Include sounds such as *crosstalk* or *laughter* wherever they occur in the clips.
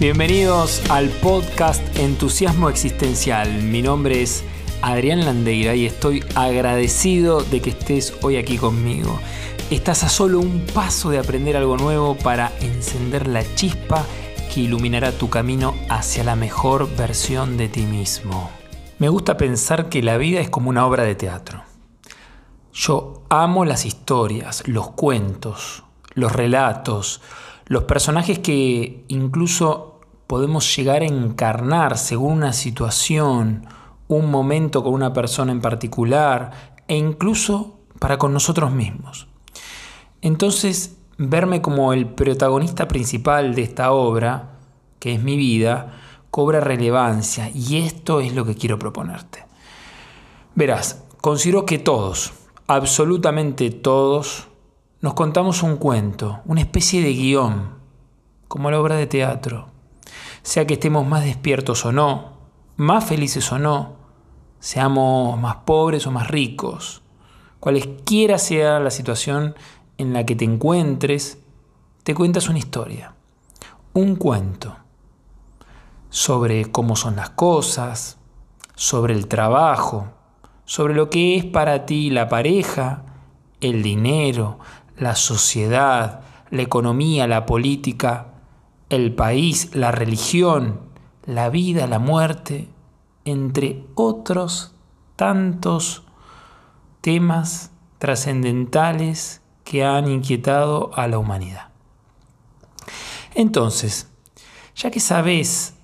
Bienvenidos al podcast Entusiasmo Existencial. Mi nombre es Adrián Landeira y estoy agradecido de que estés hoy aquí conmigo. Estás a solo un paso de aprender algo nuevo para encender la chispa que iluminará tu camino hacia la mejor versión de ti mismo. Me gusta pensar que la vida es como una obra de teatro. Yo amo las historias, los cuentos, los relatos, los personajes que incluso podemos llegar a encarnar según una situación, un momento con una persona en particular e incluso para con nosotros mismos. Entonces, verme como el protagonista principal de esta obra, que es mi vida, cobra relevancia y esto es lo que quiero proponerte. Verás, considero que todos, absolutamente todos, nos contamos un cuento, una especie de guion, como la obra de teatro. Sea que estemos más despiertos o no, más felices o no, seamos más pobres o más ricos, cualesquiera sea la situación en la que te encuentres, te cuentas una historia, un cuento sobre cómo son las cosas, sobre el trabajo, sobre lo que es para ti la pareja, el dinero, la sociedad, la economía, la política, el país, la religión, la vida, la muerte, entre otros tantos temas trascendentales que han inquietado a la humanidad. Entonces, ya que sabes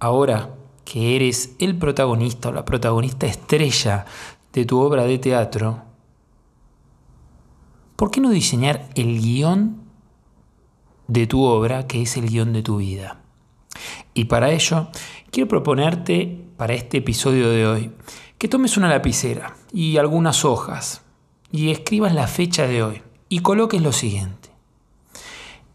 ahora que eres el protagonista o la protagonista estrella de tu obra de teatro, ¿por qué no diseñar el guion de tu obra, que es el guion de tu vida? Y para ello, quiero proponerte para este episodio de hoy que tomes una lapicera y algunas hojas y escribas la fecha de hoy y coloques lo siguiente.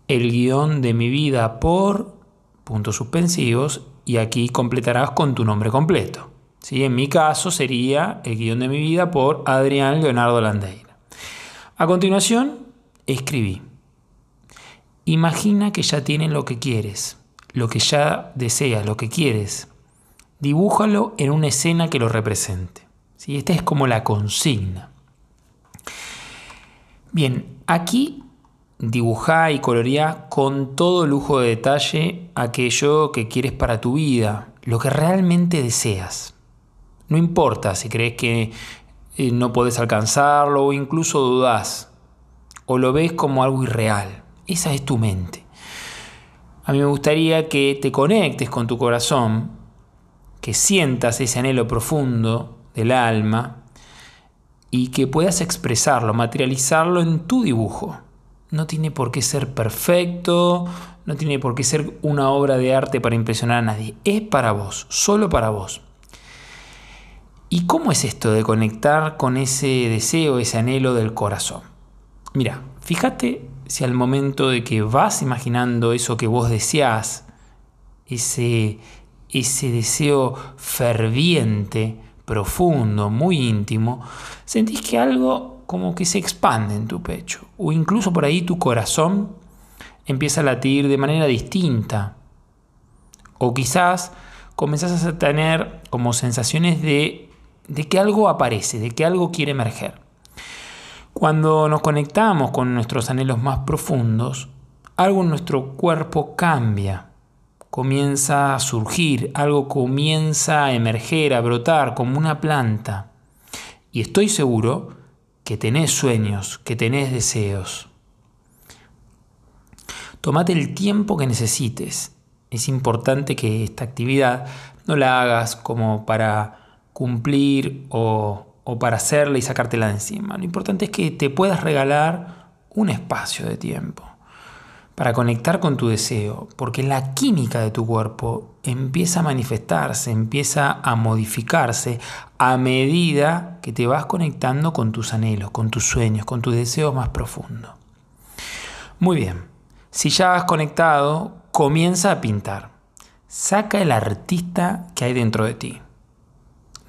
El guion de mi vida por puntos suspensivos y aquí completarás con tu nombre completo. ¿Sí? En mi caso sería el guion de mi vida por Adrián Leonardo Landeira. A continuación, escribí. Imagina que ya tienes lo que quieres, lo que ya deseas, lo que quieres. Dibújalo en una escena que lo represente. ¿Sí? Esta es como la consigna. Bien, aquí dibujá y coloreá con todo lujo de detalle aquello que quieres para tu vida, lo que realmente deseas. No importa si crees que no puedes alcanzarlo o incluso dudas o lo ves como algo irreal. Esa es tu mente. A mí me gustaría que te conectes con tu corazón, que sientas ese anhelo profundo del alma y que puedas expresarlo, materializarlo en tu dibujo. No tiene por qué ser perfecto, no tiene por qué ser una obra de arte para impresionar a nadie. Es para vos, solo para vos. ¿Y cómo es esto de conectar con ese deseo, ese anhelo del corazón? Mira, fíjate si al momento de que vas imaginando eso que vos deseás, ese, ese deseo ferviente, profundo, muy íntimo, sentís que algo como que se expande en tu pecho, o incluso por ahí tu corazón empieza a latir de manera distinta, o quizás comenzás a tener como sensaciones de de que algo aparece, de que algo quiere emerger. Cuando nos conectamos con nuestros anhelos más profundos, algo en nuestro cuerpo cambia, comienza a surgir, algo comienza a emerger, a brotar como una planta. Y estoy seguro que tenés sueños, que tenés deseos. Tomate el tiempo que necesites. Es importante que esta actividad no la hagas como para cumplir o, para hacerla y sacártela de encima. Lo importante es que te puedas regalar un espacio de tiempo para conectar con tu deseo, porque la química de tu cuerpo empieza a manifestarse, empieza a modificarse a medida que te vas conectando con tus anhelos, con tus sueños, con tus deseos más profundos. Muy bien, si ya has conectado, comienza a pintar. Saca el artista que hay dentro de ti.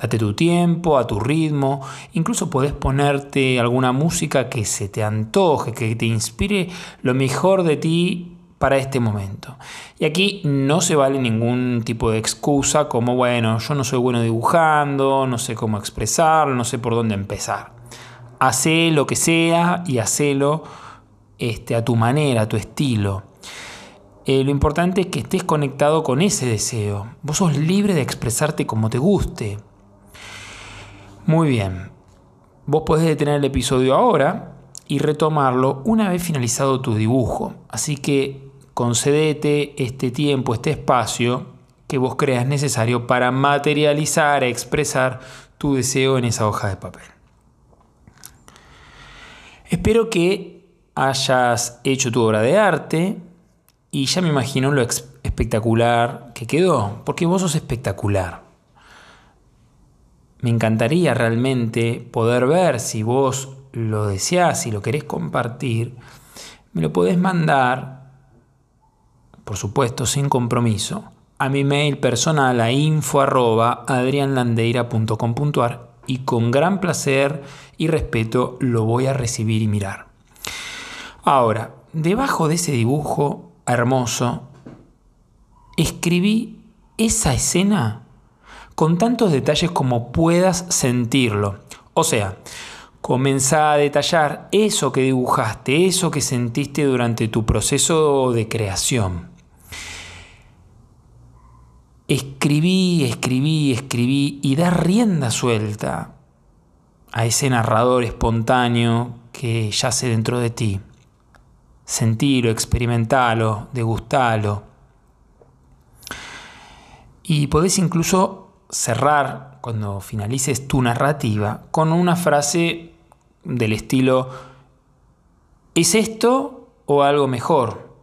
Date tu tiempo, a tu ritmo, incluso podés ponerte alguna música que se te antoje, que te inspire lo mejor de ti para este momento. Y aquí no se vale ningún tipo de excusa como, bueno, yo no soy bueno dibujando, no sé cómo expresarlo, no sé por dónde empezar. Hacé lo que sea y hacelo este, a tu manera, a tu estilo. Eh, lo importante es que estés conectado con ese deseo. Vos sos libre de expresarte como te guste. Muy bien. Vos podés detener el episodio ahora y retomarlo una vez finalizado tu dibujo. Así que concedete este tiempo, este espacio que vos creas necesario para materializar, expresar tu deseo en esa hoja de papel. Espero que hayas hecho tu obra de arte, y ya me imagino lo espectacular que quedó, porque vos sos espectacular. Me encantaría realmente poder ver si vos lo deseás, si lo querés compartir, me lo podés mandar, por supuesto, sin compromiso, a mi mail personal a info y con gran placer y respeto lo voy a recibir y mirar. Ahora, debajo de ese dibujo hermoso, escribí esa escena con tantos detalles como puedas sentirlo. O sea, comenzá a detallar eso que dibujaste, eso que sentiste durante tu proceso de creación. Escribí, escribí, escribí y da rienda suelta a ese narrador espontáneo que yace dentro de ti sentirlo, experimentalo, degustalo. Y podés incluso cerrar, cuando finalices tu narrativa, con una frase del estilo, ¿es esto o algo mejor?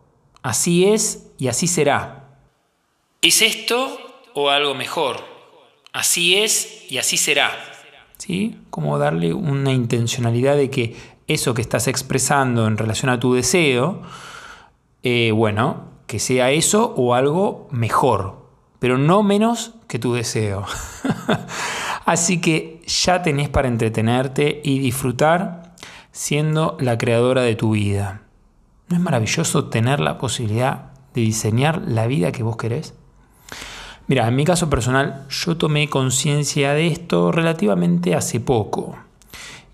Así es y así será. ¿Es esto o algo mejor? Así es y así será. ¿Sí? Como darle una intencionalidad de que eso que estás expresando en relación a tu deseo, eh, bueno, que sea eso o algo mejor, pero no menos que tu deseo. *laughs* Así que ya tenés para entretenerte y disfrutar siendo la creadora de tu vida. ¿No es maravilloso tener la posibilidad de diseñar la vida que vos querés? Mira, en mi caso personal, yo tomé conciencia de esto relativamente hace poco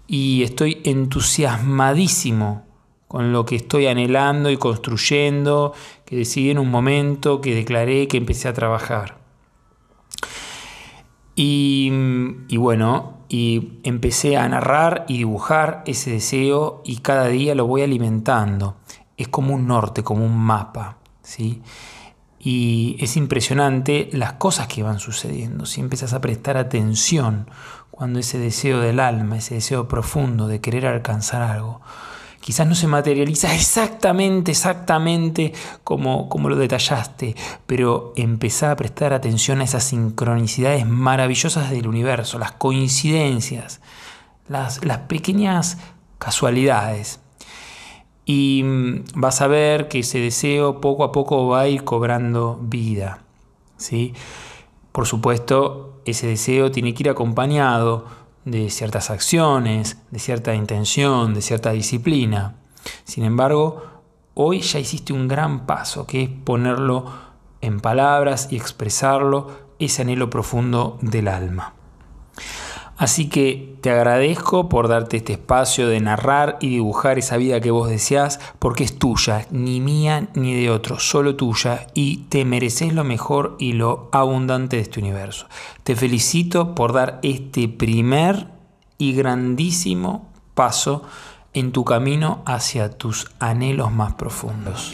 y estoy entusiasmadísimo con lo que estoy anhelando y construyendo, que decidí en un momento, que declaré, que empecé a trabajar. Y, y, bueno, y empecé a narrar y dibujar ese deseo y cada día lo voy alimentando. Es como un norte, como un mapa, ¿sí? Y es impresionante las cosas que van sucediendo. Si empiezas a prestar atención cuando ese deseo del alma, ese deseo profundo de querer alcanzar algo, quizás no se materializa exactamente, exactamente como, como lo detallaste, pero empezá a prestar atención a esas sincronicidades maravillosas del universo, las coincidencias, las, las pequeñas casualidades. Y mm, vas a ver que ese deseo poco a poco va a ir cobrando vida. ¿sí? Por supuesto, ese deseo tiene que ir acompañado de ciertas acciones, de cierta intención, de cierta disciplina. Sin embargo, hoy ya hiciste un gran paso, que es ponerlo en palabras y expresarlo, ese anhelo profundo del alma. Así que te agradezco por darte este espacio de narrar y dibujar esa vida que vos deseás, porque es tuya, ni mía ni de otro, solo tuya, y te mereces lo mejor y lo abundante de este universo. Te felicito por dar este primer y grandísimo paso en tu camino hacia tus anhelos más profundos.